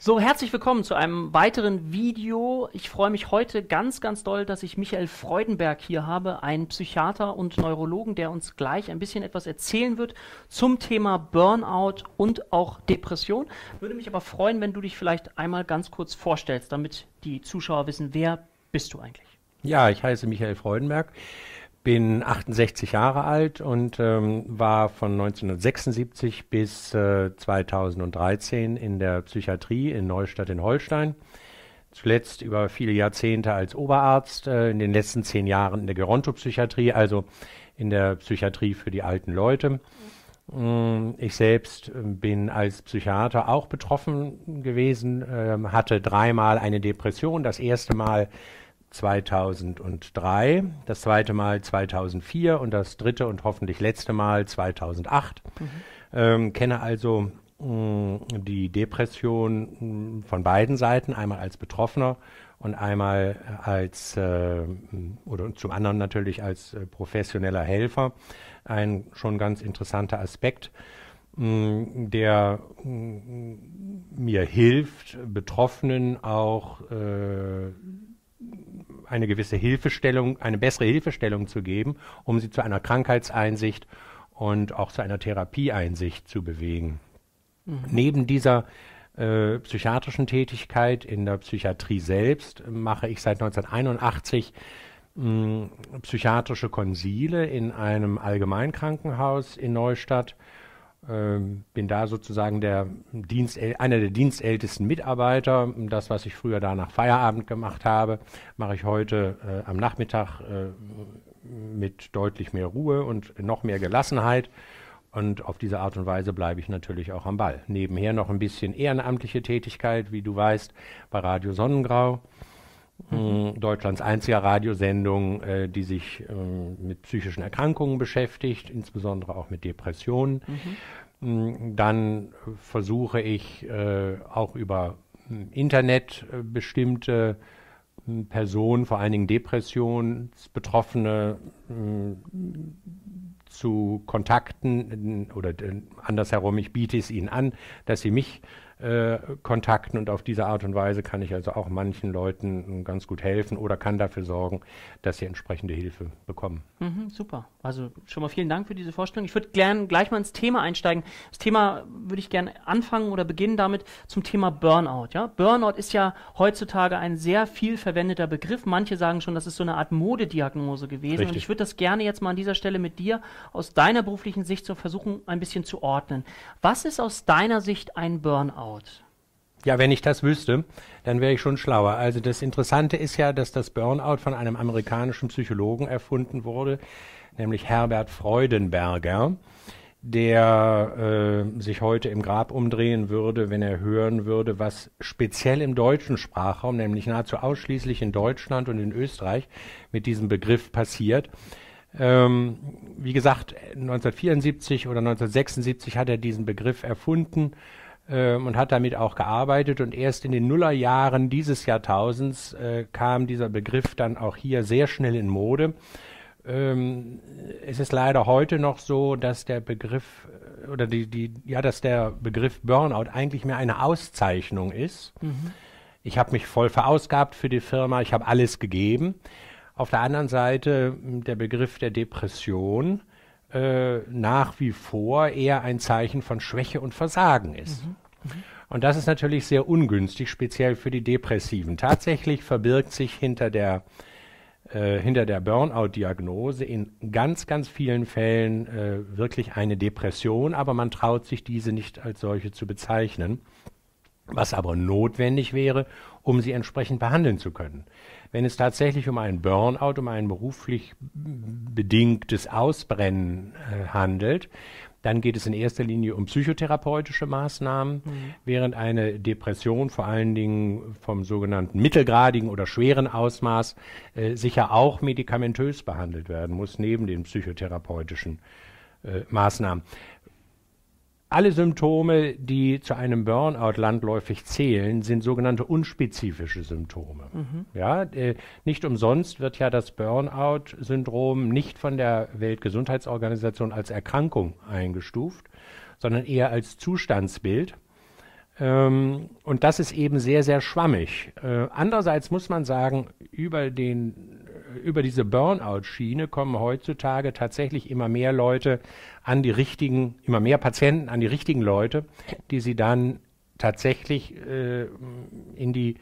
So, herzlich willkommen zu einem weiteren Video. Ich freue mich heute ganz, ganz doll, dass ich Michael Freudenberg hier habe, einen Psychiater und Neurologen, der uns gleich ein bisschen etwas erzählen wird zum Thema Burnout und auch Depression. Würde mich aber freuen, wenn du dich vielleicht einmal ganz kurz vorstellst, damit die Zuschauer wissen, wer bist du eigentlich? Ja, ich heiße Michael Freudenberg bin 68 Jahre alt und ähm, war von 1976 bis äh, 2013 in der Psychiatrie in Neustadt in Holstein. Zuletzt über viele Jahrzehnte als Oberarzt, äh, in den letzten zehn Jahren in der Gerontopsychiatrie, also in der Psychiatrie für die alten Leute. Mm, ich selbst äh, bin als Psychiater auch betroffen gewesen, äh, hatte dreimal eine Depression. Das erste Mal 2003, das zweite Mal 2004 und das dritte und hoffentlich letzte Mal 2008. Mhm. Ähm, kenne also mh, mm, die Depression mh, mm, von beiden Seiten, einmal als Betroffener und einmal als, äh, oder zum anderen natürlich als äh, professioneller Helfer. Ein schon ganz interessanter Aspekt, mh, mm, der mir hilft, Betroffenen auch äh, eine gewisse Hilfestellung, eine bessere Hilfestellung zu geben, um sie zu einer Krankheitseinsicht und auch zu einer Therapieeinsicht zu bewegen. Mhm. Neben dieser äh, psychiatrischen Tätigkeit in der Psychiatrie selbst mache ich seit 1981 mh, psychiatrische Konsile in einem Allgemeinkrankenhaus in Neustadt bin da sozusagen der Dienst, einer der dienstältesten Mitarbeiter. Das, was ich früher da nach Feierabend gemacht habe, mache ich heute äh, am Nachmittag äh, mit deutlich mehr Ruhe und noch mehr Gelassenheit. Und auf diese Art und Weise bleibe ich natürlich auch am Ball. Nebenher noch ein bisschen ehrenamtliche Tätigkeit, wie du weißt, bei Radio Sonnengrau. Mhm. Deutschlands einziger Radiosendung, äh, die sich äh, mit psychischen Erkrankungen beschäftigt, insbesondere auch mit Depressionen. Mhm. Dann versuche ich äh, auch über hm, Internet äh, bestimmte Personen, vor allen Dingen Depressionsbetroffene, zu kontakten oder andersherum, ich biete es ihnen an, dass sie mich äh, Kontakten und auf diese Art und Weise kann ich also auch manchen Leuten ganz gut helfen oder kann dafür sorgen, dass sie entsprechende Hilfe bekommen. Mhm, super. Also schon mal vielen Dank für diese Vorstellung. Ich würde gerne gleich mal ins Thema einsteigen. Das Thema würde ich gerne anfangen oder beginnen damit zum Thema Burnout. Ja? Burnout ist ja heutzutage ein sehr viel verwendeter Begriff. Manche sagen schon, das ist so eine Art Modediagnose gewesen. Richtig. Und ich würde das gerne jetzt mal an dieser Stelle mit dir aus deiner beruflichen Sicht so versuchen, ein bisschen zu ordnen. Was ist aus deiner Sicht ein Burnout? Burnout? Ja, wenn ich das wüsste, dann wäre ich schon schlauer. Also das Interessante ist ja, dass das Burnout von einem amerikanischen Psychologen erfunden wurde, nämlich Herbert Freudenberger, der äh, sich heute im Grab umdrehen würde, wenn er hören würde, was speziell im deutschen Sprachraum, nämlich nahezu ausschließlich in Deutschland und in Österreich, mit diesem Begriff passiert. Ähm, wie gesagt, 1974 oder 1976 hat er diesen Begriff erfunden und hat damit auch gearbeitet. Und erst in den Nullerjahren dieses Jahrtausends äh, kam dieser Begriff dann auch hier sehr schnell in Mode. Ähm, es ist leider heute noch so, dass der Begriff äh, oder die, die, ja, dass der Begriff Burnout eigentlich mehr eine Auszeichnung ist. Mhm. Ich habe mich voll verausgabt für die Firma, ich habe alles gegeben. Auf der anderen Seite der Begriff der Depression äh, nach wie vor eher ein Zeichen von Schwäche und Versagen ist. Mhm. Mhm. Und das ist natürlich sehr ungünstig, speziell für die Depressiven. Tatsächlich verbirgt sich hinter der, äh, hinter der Burnout-Diagnose in ganz, ganz vielen Fällen äh, wirklich eine Depression, aber man traut sich diese nicht als solche zu bezeichnen, was aber notwendig wäre, um sie entsprechend behandeln zu können. Wenn es tatsächlich um einen Burnout, um ein beruflich bedingtes Ausbrennen äh, handelt, dann geht es in erster Linie um psychotherapeutische Maßnahmen, mhm. während eine Depression vor allen Dingen vom sogenannten mittelgradigen oder schweren Ausmaß äh, sicher auch medikamentös behandelt werden muss, neben den psychotherapeutischen äh, Maßnahmen. Alle Symptome, die zu einem Burnout landläufig zählen, sind sogenannte unspezifische Symptome. Mhm. Ja, äh, nicht umsonst wird ja das Burnout-Syndrom nicht von der Weltgesundheitsorganisation als Erkrankung eingestuft, sondern eher als Zustandsbild. Ähm, und das ist eben sehr, sehr schwammig. Äh, andererseits muss man sagen, über, den, über diese Burnout-Schiene kommen heutzutage tatsächlich immer mehr Leute an die richtigen, immer mehr Patienten an die richtigen Leute, die sie dann tatsächlich äh, in die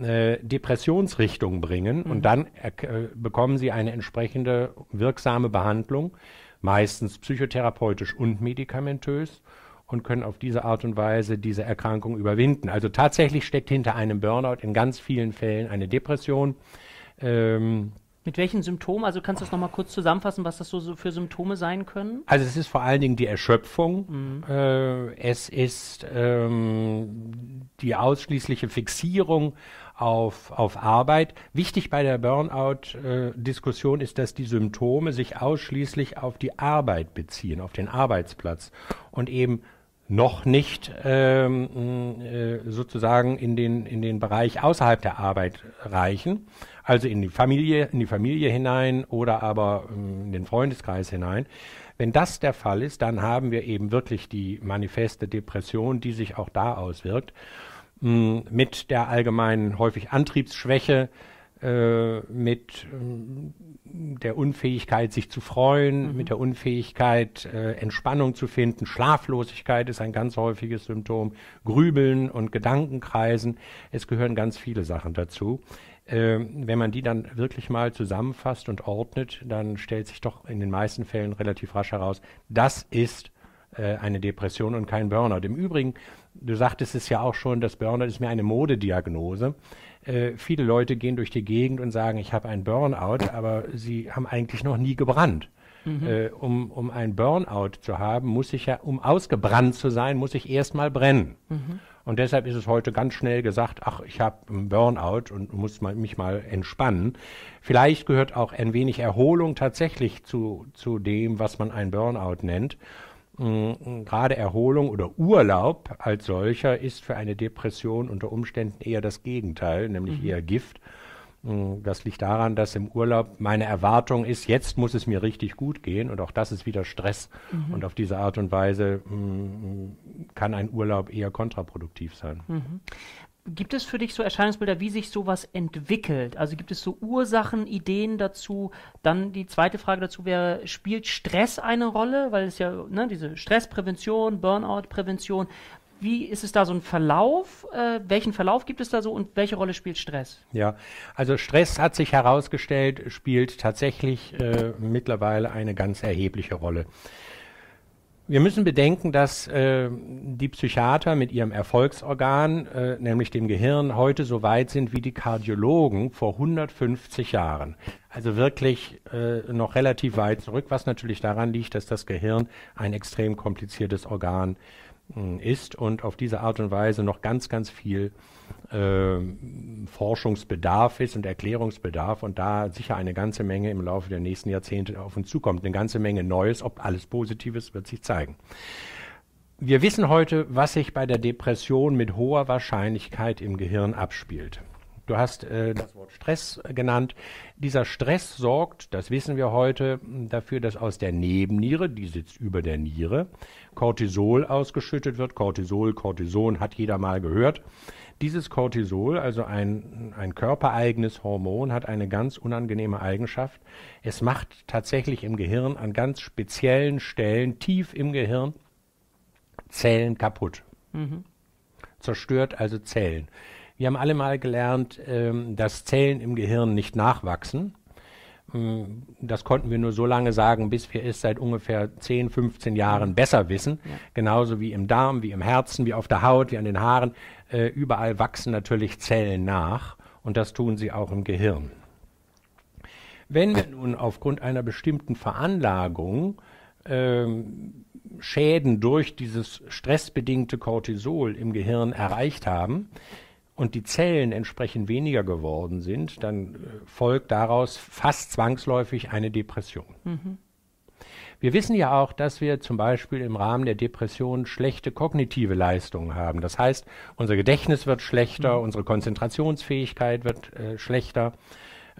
äh, Depressionsrichtung bringen mhm. und dann äh, bekommen sie eine entsprechende wirksame Behandlung, meistens psychotherapeutisch und medikamentös und können auf diese Art und Weise diese Erkrankung überwinden. Also tatsächlich steckt hinter einem Burnout in ganz vielen Fällen eine Depression. Ähm, mit welchen Symptomen? Also kannst du das nochmal kurz zusammenfassen, was das so, für Symptome sein können? Also es ist vor allen Dingen die Erschöpfung. Mhm. Äh, es ist ähm, die ausschließliche Fixierung auf, auf Arbeit. Wichtig bei der Burnout-Diskussion äh, ist, dass die Symptome sich ausschließlich auf die Arbeit beziehen, auf den Arbeitsplatz und eben noch nicht ähm, äh, sozusagen in den, in den Bereich außerhalb der Arbeit reichen, also in die Familie, in die Familie hinein oder aber ähm, in den Freundeskreis hinein. Wenn das der Fall ist, dann haben wir eben wirklich die manifeste Depression, die sich auch da auswirkt, mm, mit der allgemeinen häufig Antriebsschwäche, äh, mit äh, der Unfähigkeit, sich zu freuen, mhm. mit der Unfähigkeit, äh, Entspannung zu finden. Schlaflosigkeit ist ein ganz häufiges Symptom. Grübeln und Gedankenkreisen. Es gehören ganz viele Sachen dazu. Ähm, wenn man die dann wirklich mal zusammenfasst und ordnet, dann stellt sich doch in den meisten Fällen relativ rasch heraus, das ist äh, eine Depression und kein Burnout. Im Übrigen, du sagtest es ja auch schon, das Burnout ist mehr eine Modediagnose. Äh, viele Leute gehen durch die Gegend und sagen, ich habe einen Burnout, aber sie haben eigentlich noch nie gebrannt. Mhm. Äh, um, um ein Burnout zu haben, muss ich ja, um ausgebrannt zu sein, muss ich erst mal brennen. Mhm. Und deshalb ist es heute ganz schnell gesagt, ach, ich habe einen Burnout und muss mal, mich mal entspannen. Vielleicht gehört auch ein wenig Erholung tatsächlich zu, zu dem, was man ein Burnout nennt. Mm, gerade Erholung oder Urlaub als solcher ist für eine Depression unter Umständen eher das Gegenteil, nämlich mhm. eher Gift. Mm, das liegt daran, dass im Urlaub meine Erwartung ist, jetzt muss es mir richtig gut gehen und auch das ist wieder Stress. Mhm. Und auf diese Art und Weise mm, kann ein Urlaub eher kontraproduktiv sein. Mhm. Gibt es für dich so Erscheinungsbilder, wie sich sowas entwickelt? Also gibt es so Ursachen, Ideen dazu? Dann die zweite Frage dazu wäre, spielt Stress eine Rolle? Weil es ja, ne, diese Stressprävention, Burnout-Prävention, wie ist es da so ein Verlauf? Äh, welchen Verlauf gibt es da so und welche Rolle spielt Stress? Ja, also Stress hat sich herausgestellt, spielt tatsächlich äh, mittlerweile eine ganz erhebliche Rolle. Wir müssen bedenken, dass äh, die Psychiater mit ihrem Erfolgsorgan, äh, nämlich dem Gehirn, heute so weit sind wie die Kardiologen vor 150 Jahren. Also wirklich äh, noch relativ weit zurück, was natürlich daran liegt, dass das Gehirn ein extrem kompliziertes Organ ist und auf diese Art und Weise noch ganz, ganz viel äh, Forschungsbedarf ist und Erklärungsbedarf und da sicher eine ganze Menge im Laufe der nächsten Jahrzehnte auf uns zukommt. Eine ganze Menge Neues, ob alles Positives, wird sich zeigen. Wir wissen heute, was sich bei der Depression mit hoher Wahrscheinlichkeit im Gehirn abspielt. Du hast äh, das Wort Stress genannt. Dieser Stress sorgt, das wissen wir heute, dafür, dass aus der Nebenniere, die sitzt über der Niere, Cortisol ausgeschüttet wird. Cortisol, Cortison hat jeder mal gehört. Dieses Cortisol, also ein, ein körpereigenes Hormon, hat eine ganz unangenehme Eigenschaft. Es macht tatsächlich im Gehirn an ganz speziellen Stellen, tief im Gehirn, Zellen kaputt. Mhm. Zerstört also Zellen. Wir haben alle mal gelernt, ähm, dass Zellen im Gehirn nicht nachwachsen. Ähm, das konnten wir nur so lange sagen, bis wir es seit ungefähr 10, 15 Jahren besser wissen. Ja. Genauso wie im Darm, wie im Herzen, wie auf der Haut, wie an den Haaren. Äh, überall wachsen natürlich Zellen nach und das tun sie auch im Gehirn. Wenn wir nun aufgrund einer bestimmten Veranlagung ähm, Schäden durch dieses stressbedingte Cortisol im Gehirn erreicht haben, und die Zellen entsprechend weniger geworden sind, dann äh, folgt daraus fast zwangsläufig eine Depression. Mhm. Wir wissen ja auch, dass wir zum Beispiel im Rahmen der Depression schlechte kognitive Leistungen haben. Das heißt, unser Gedächtnis wird schlechter, mhm. unsere Konzentrationsfähigkeit wird äh, schlechter.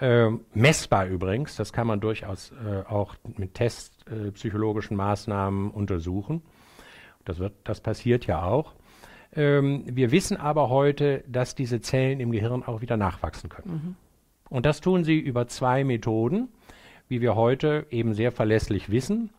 Äh, messbar übrigens, das kann man durchaus äh, auch mit testpsychologischen äh, Maßnahmen untersuchen. Das, wird, das passiert ja auch. Ähm, wir wissen aber heute, dass diese Zellen im Gehirn auch wieder nachwachsen können. Mhm. Und das tun sie über zwei Methoden, wie wir heute eben sehr verlässlich wissen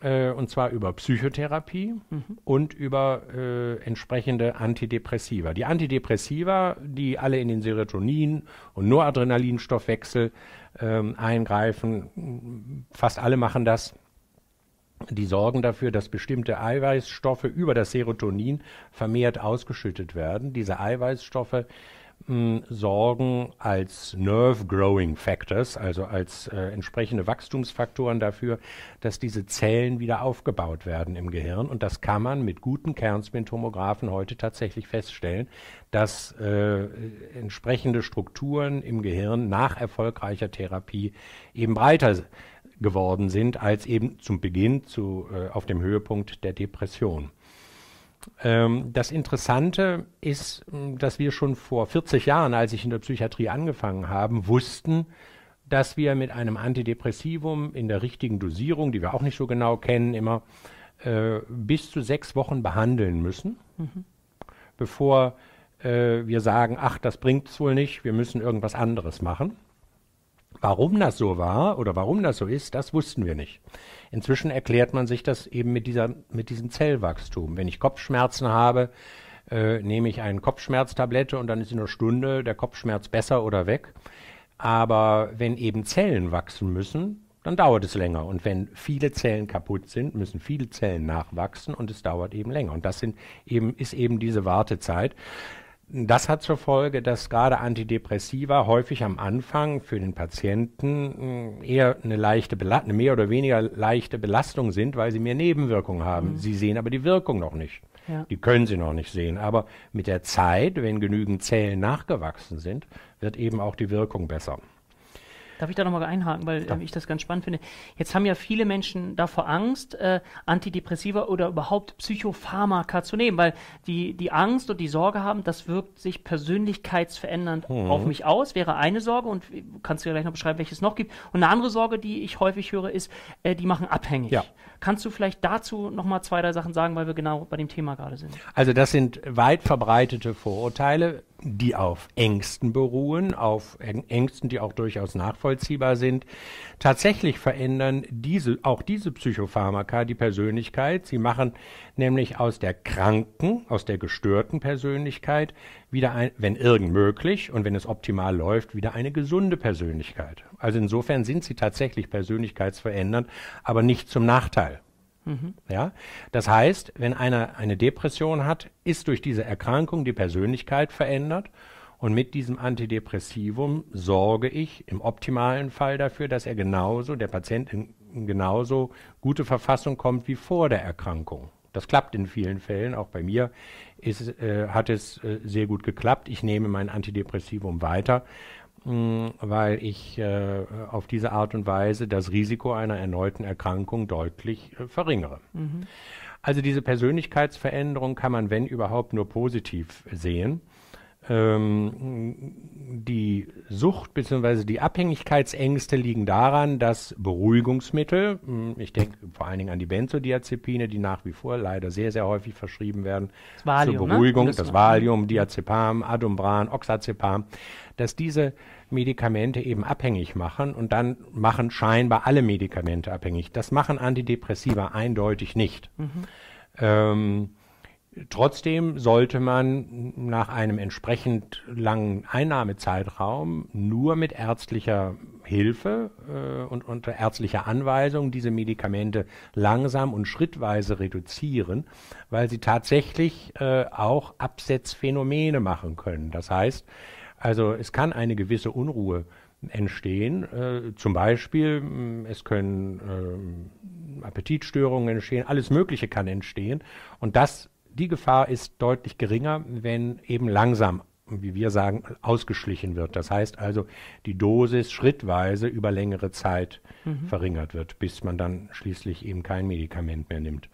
äh, und zwar über Psychotherapie mhm. und über äh, entsprechende Antidepressiva. Die Antidepressiva, die alle in den Serotonin- und Noradrenalinstoffwechsel ähm, eingreifen, fast alle machen das. Die sorgen dafür, dass bestimmte Eiweißstoffe über das Serotonin vermehrt ausgeschüttet werden. Diese Eiweißstoffe sorgen als Nerve Growing Factors, also als äh, entsprechende Wachstumsfaktoren dafür, dass diese Zellen wieder aufgebaut werden im Gehirn. Und das kann man mit guten Kernspintomographen heute tatsächlich feststellen, dass äh, entsprechende Strukturen im Gehirn nach erfolgreicher Therapie eben breiter geworden sind als eben zum Beginn zu, äh, auf dem Höhepunkt der Depression. Ähm, das Interessante ist, dass wir schon vor 40 Jahren, als ich in der Psychiatrie angefangen habe, wussten, dass wir mit einem Antidepressivum in der richtigen Dosierung, die wir auch nicht so genau kennen, immer äh, bis zu sechs Wochen behandeln müssen, mhm. bevor äh, wir sagen, ach, das bringt es wohl nicht, wir müssen irgendwas anderes machen. Warum das so war oder warum das so ist, das wussten wir nicht. Inzwischen erklärt man sich das eben mit, dieser, mit diesem Zellwachstum. Wenn ich Kopfschmerzen habe, äh, nehme ich eine Kopfschmerztablette und dann ist in einer Stunde der Kopfschmerz besser oder weg. Aber wenn eben Zellen wachsen müssen, dann dauert es länger. Und wenn viele Zellen kaputt sind, müssen viele Zellen nachwachsen und es dauert eben länger. Und das sind eben, ist eben diese Wartezeit. Das hat zur Folge, dass gerade Antidepressiva häufig am Anfang für den Patienten äh, eher eine leichte, eine mehr oder weniger leichte Belastung sind, weil sie mehr Nebenwirkungen haben. Mhm. Sie sehen aber die Wirkung noch nicht. Ja. Die können sie noch nicht sehen. Aber mit der Zeit, wenn genügend Zellen nachgewachsen sind, wird eben auch die Wirkung besser. Darf ich da nochmal einhaken, weil äh, ich das ganz spannend finde. Jetzt haben ja viele Menschen davor Angst, äh, Antidepressiva oder überhaupt Psychopharmaka zu nehmen, weil die, die Angst und die Sorge haben, das wirkt sich persönlichkeitsverändernd mhm. auf mich aus, wäre eine Sorge und kannst du ja gleich noch beschreiben, welches es noch gibt. Und eine andere Sorge, die ich häufig höre, ist, äh, die machen abhängig. Ja. Kannst du vielleicht dazu nochmal zwei, drei Sachen sagen, weil wir genau bei dem Thema gerade sind? Also das sind weit verbreitete Vorurteile die auf Ängsten beruhen, auf Ängsten, die auch durchaus nachvollziehbar sind. Tatsächlich verändern diese, auch diese Psychopharmaka die Persönlichkeit. Sie machen nämlich aus der kranken, aus der gestörten Persönlichkeit wieder ein, wenn irgend möglich und wenn es optimal läuft, wieder eine gesunde Persönlichkeit. Also insofern sind sie tatsächlich persönlichkeitsverändernd, aber nicht zum Nachteil. Mhm. Ja? Das heißt, wenn einer eine Depression hat, ist durch diese Erkrankung die Persönlichkeit verändert und mit diesem Antidepressivum sorge ich im optimalen Fall dafür, dass er genauso, der Patient in, genauso gute Verfassung kommt wie vor der Erkrankung. Das klappt in vielen Fällen. Auch bei mir ist, äh, hat es äh, sehr gut geklappt. Ich nehme mein Antidepressivum weiter weil ich äh, auf diese Art und Weise das Risiko einer erneuten Erkrankung deutlich äh, verringere. Mhm. Also diese Persönlichkeitsveränderung kann man, wenn überhaupt, nur positiv sehen. Ähm, die Sucht bzw. die Abhängigkeitsängste liegen daran, dass Beruhigungsmittel, hm, ich denke vor allen Dingen an die Benzodiazepine, die nach wie vor leider sehr, sehr häufig verschrieben werden, Valium, zur ne? Beruhigung, ne? das, das Valium, Diazepam, Adumbran, Oxazepam, dass diese Medikamente eben abhängig machen und dann machen scheinbar alle Medikamente abhängig. Das machen Antidepressiva eindeutig nicht. Mhm. Ähm, Trotzdem sollte man nach einem entsprechend langen Einnahmezeitraum nur mit ärztlicher Hilfe äh, und unter ärztlicher Anweisung diese Medikamente langsam und schrittweise reduzieren, weil sie tatsächlich äh, auch Absetzphänomene machen können. Das heißt, also es kann eine gewisse Unruhe entstehen. Äh, zum Beispiel, mm, es können äh, Appetitstörungen entstehen, alles Mögliche kann entstehen. Und das, die Gefahr ist deutlich geringer, wenn eben langsam, wie wir sagen, ausgeschlichen wird. Das heißt also, die Dosis schrittweise über längere Zeit mhm. verringert wird, bis man dann schließlich eben kein Medikament mehr nimmt.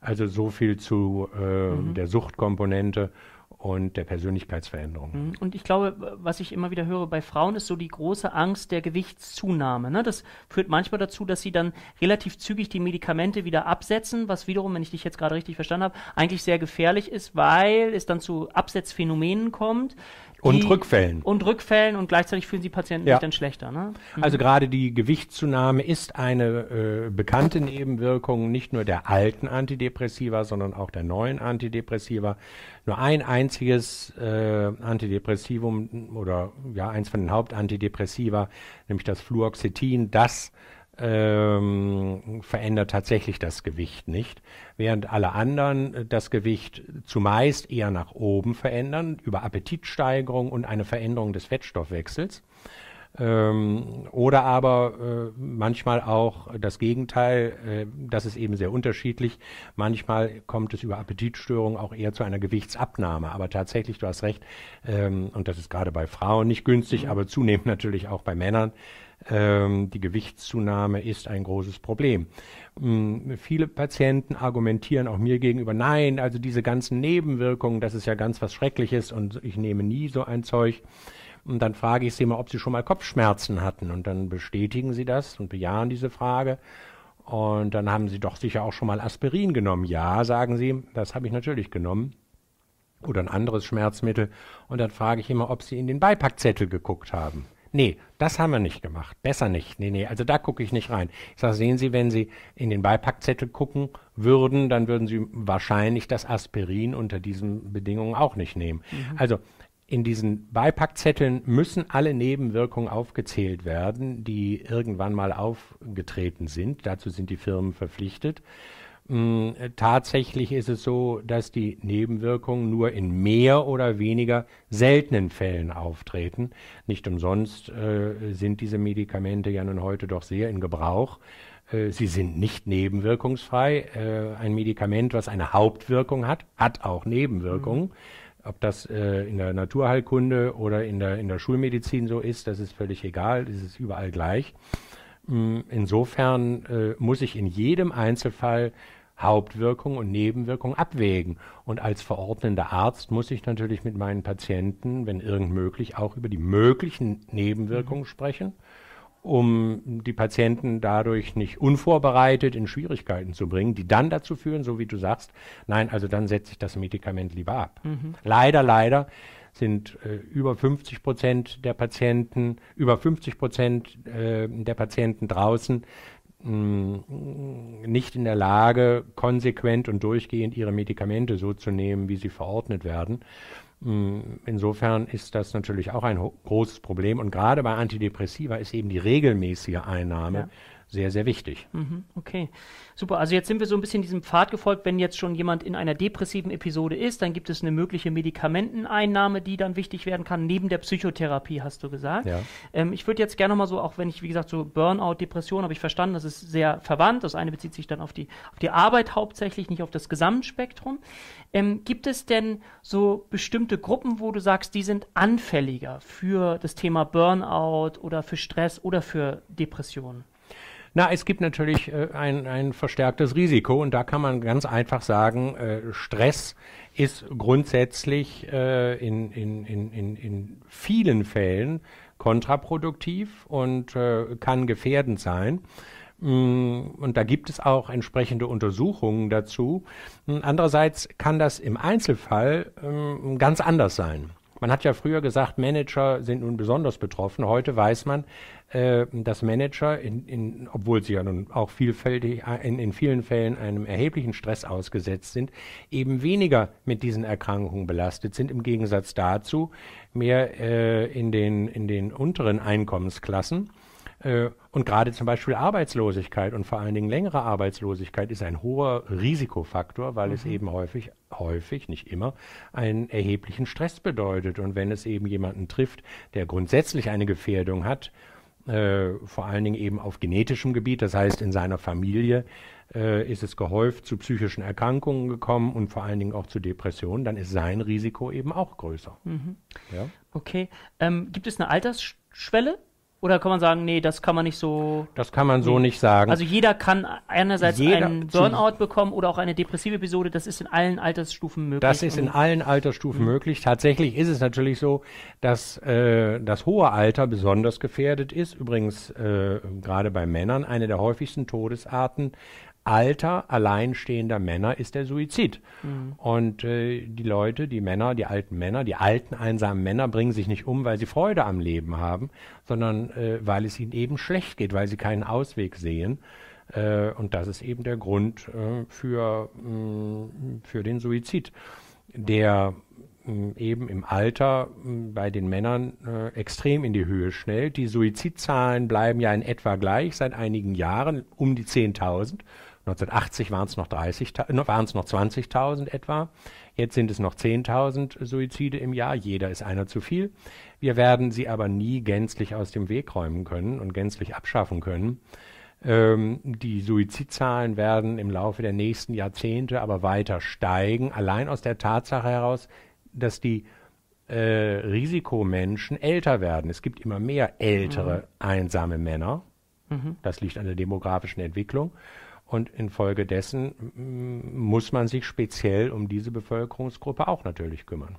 Also so viel zu äh, mhm. der Suchtkomponente und der Persönlichkeitsveränderung. Mhm. Und ich glaube, was ich immer wieder höre bei Frauen, ist so die große Angst der Gewichtszunahme. Ne? Das führt manchmal dazu, dass sie dann relativ zügig die Medikamente wieder absetzen, was wiederum, wenn ich dich jetzt gerade richtig verstanden habe, eigentlich sehr gefährlich ist, weil es dann zu Absetzphänomenen kommt, und Rückfällen. Und Rückfällen und gleichzeitig fühlen die Patienten ja. sich dann schlechter. Ne? Mhm. Also gerade die Gewichtszunahme ist eine äh, bekannte Nebenwirkung nicht nur der alten Antidepressiva, sondern auch der neuen Antidepressiva. Nur ein einziges äh, Antidepressivum oder ja eins von den Hauptantidepressiva, nämlich das Fluoxetin, das ähm, verändert tatsächlich das Gewicht nicht, während alle anderen äh, das Gewicht zumeist eher nach oben verändern, über Appetitsteigerung und eine Veränderung des Fettstoffwechsels. Ähm, oder aber äh, manchmal auch das Gegenteil, äh, das ist eben sehr unterschiedlich. Manchmal kommt es über Appetitstörungen auch eher zu einer Gewichtsabnahme. Aber tatsächlich, du hast recht, ähm, und das ist gerade bei Frauen nicht günstig, mhm. aber zunehmend natürlich auch bei Männern, die Gewichtszunahme ist ein großes Problem. Ähm, viele Patienten argumentieren auch mir gegenüber, nein, also diese ganzen Nebenwirkungen, das ist ja ganz was Schreckliches und ich nehme nie so ein Zeug. Und dann frage ich sie mal, ob sie schon mal Kopfschmerzen hatten. Und dann bestätigen sie das und bejahen diese Frage. Und dann haben sie doch sicher auch schon mal Aspirin genommen. Ja, sagen sie, das habe ich natürlich genommen. Oder ein anderes Schmerzmittel. Und dann frage ich immer, ob sie in den Beipackzettel geguckt haben. Nee, das haben wir nicht gemacht. Besser nicht. Nee, nee, also da gucke ich nicht rein. Ich sage, sehen Sie, wenn Sie in den Beipackzettel gucken würden, dann würden Sie wahrscheinlich das Aspirin unter diesen Bedingungen auch nicht nehmen. Mhm. Also in diesen Beipackzetteln müssen alle Nebenwirkungen aufgezählt werden, die irgendwann mal aufgetreten sind. Dazu sind die Firmen verpflichtet. Mm, tatsächlich ist es so, dass die Nebenwirkungen nur in mehr oder weniger seltenen Fällen auftreten. Nicht umsonst äh, sind diese Medikamente ja nun heute doch sehr in Gebrauch. Äh, sie sind nicht nebenwirkungsfrei. Äh, ein Medikament, was eine Hauptwirkung hat, hat auch Nebenwirkungen. Mhm. Ob das äh, in der Naturheilkunde oder in der, in der Schulmedizin so ist, das ist völlig egal. Das ist überall gleich. Mm, insofern muss ich in jedem Einzelfall Hauptwirkung und Nebenwirkung abwägen. Und als verordnender Arzt muss ich natürlich mit meinen Patienten, wenn irgend möglich, auch über die möglichen Nebenwirkungen mhm. sprechen, um die Patienten dadurch nicht unvorbereitet in Schwierigkeiten zu bringen, die dann dazu führen, so wie du sagst, nein, also dann setze ich das Medikament lieber ab. Mhm. Leider, leider sind äh, über 50 Prozent der Patienten, über 50 Prozent äh, der Patienten draußen nicht in der Lage, konsequent und durchgehend ihre Medikamente so zu nehmen, wie sie verordnet werden. Insofern ist das natürlich auch ein großes Problem. Und gerade bei Antidepressiva ist eben die regelmäßige Einnahme ja sehr, sehr wichtig. Mhm, okay, super. Also jetzt sind wir so ein bisschen diesem Pfad gefolgt. Wenn jetzt schon jemand in einer depressiven Episode ist, dann gibt es eine mögliche Medikamenteneinnahme, die dann wichtig werden kann, neben der Psychotherapie, hast du gesagt. Ja. Ähm, ich würde jetzt gerne mal so, auch wenn ich, wie gesagt, so Burnout, Depression, habe ich verstanden, das ist sehr verwandt. Das eine bezieht sich dann auf die, auf die Arbeit hauptsächlich, nicht auf das Gesamtspektrum. Ähm, gibt es denn so bestimmte Gruppen, wo du sagst, die sind anfälliger für das Thema Burnout oder für Stress oder für Depressionen? Na, es gibt natürlich äh, ein, ein verstärktes Risiko und da kann man ganz einfach sagen, äh, Stress ist grundsätzlich äh, in, in, in, in, vielen Fällen kontraproduktiv und äh, kann gefährdend sein. Mm, und da gibt es auch entsprechende Untersuchungen dazu. Mm, andererseits kann das im Einzelfall ähm, ganz anders sein. Man hat ja früher gesagt, Manager sind nun besonders betroffen. Heute weiß man, äh, dass Manager, in, in, obwohl sie ja nun auch vielfältig äh, in, in vielen Fällen einem erheblichen Stress ausgesetzt sind, eben weniger mit diesen Erkrankungen belastet sind, im Gegensatz dazu mehr äh, in, den, in den unteren Einkommensklassen. Äh, und gerade zum Beispiel Arbeitslosigkeit und vor allen Dingen längere Arbeitslosigkeit ist ein hoher Risikofaktor, weil mhm. es eben häufig, häufig, nicht immer, einen erheblichen Stress bedeutet. Und wenn es eben jemanden trifft, der grundsätzlich eine Gefährdung hat, äh, vor allen Dingen eben auf genetischem Gebiet, das heißt in seiner Familie äh, ist es gehäuft zu psychischen Erkrankungen gekommen und vor allen Dingen auch zu Depressionen, dann ist sein Risiko eben auch größer. Mhm. Ja? Okay. Ähm, gibt es eine Altersschwelle? Oder kann man sagen, nee, das kann man nicht so. Das kann man so nicht sagen. Also jeder kann einerseits Jeder einen Burnout bekommen oder auch eine depressive Episode. Das ist in allen Altersstufen möglich. Das ist in Und- allen Altersstufen möglich. Tatsächlich ist es natürlich so, dass äh, das hohe Alter besonders gefährdet ist. Übrigens äh, gerade bei Männern eine der häufigsten Todesarten alter, alleinstehender Männer ist der Suizid. Und äh, die Leute, die Männer, die alten Männer, die alten einsamen Männer bringen sich nicht um, weil sie Freude am Leben haben, sondern äh, weil es ihnen eben schlecht geht, weil sie keinen Ausweg sehen. Äh, und das ist eben der Grund äh, für, mh, für den Suizid, der mh, eben im Alter mh, bei den Männern äh, extrem in die Höhe schnellt. Die Suizidzahlen bleiben ja in etwa gleich seit einigen Jahren, um die 10.000. 1980 waren es noch 30, waren es noch 20.000 etwa. Jetzt sind es noch 10.000 Suizide im Jahr. Jeder ist einer zu viel. Wir werden sie aber nie gänzlich aus dem Weg räumen können und gänzlich abschaffen können. Ähm, die Suizidzahlen werden im Laufe der nächsten Jahrzehnte aber weiter steigen, allein aus der Tatsache heraus, dass die äh, Risikomenschen älter werden. Es gibt immer mehr ältere, einsame Männer. Das liegt an der demografischen Entwicklung. Und infolgedessen muss man sich speziell um diese Bevölkerungsgruppe auch natürlich kümmern.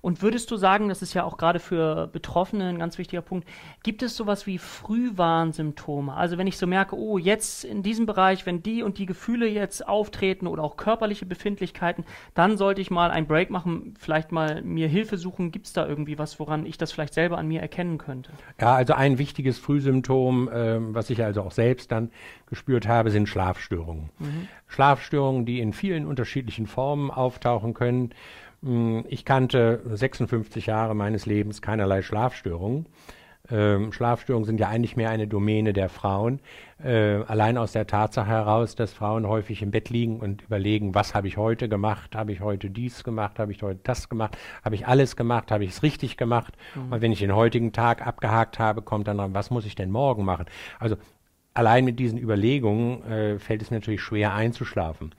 Und würdest du sagen, das ist ja auch gerade für Betroffene ein ganz wichtiger Punkt, gibt es sowas wie Frühwarnsymptome? Also wenn ich so merke, oh, jetzt in diesem Bereich, wenn die und die Gefühle jetzt auftreten oder auch körperliche Befindlichkeiten, dann sollte ich mal einen Break machen, vielleicht mal mir Hilfe suchen. Gibt es da irgendwie was, woran ich das vielleicht selber an mir erkennen könnte? Ja, also ein wichtiges Frühsymptom, ähm, was ich also auch selbst dann gespürt habe, sind Schlafstörungen. Schlafstörungen, die in vielen unterschiedlichen Formen auftauchen können. Mm, Ich kannte 56 Jahre meines Lebens keinerlei Schlafstörungen. Ähm, Schlafstörungen sind ja eigentlich mehr eine Domäne der Frauen. Äh, allein aus der Tatsache heraus, dass Frauen häufig im Bett liegen und überlegen, was habe ich heute gemacht? Habe ich heute dies gemacht? Habe ich heute das gemacht? Habe ich alles gemacht? Habe ich es richtig gemacht? Und wenn ich den heutigen Tag abgehakt habe, kommt dann dran, was muss ich denn morgen machen? Also allein mit diesen Überlegungen äh, fällt es mir natürlich schwer einzuschlafen.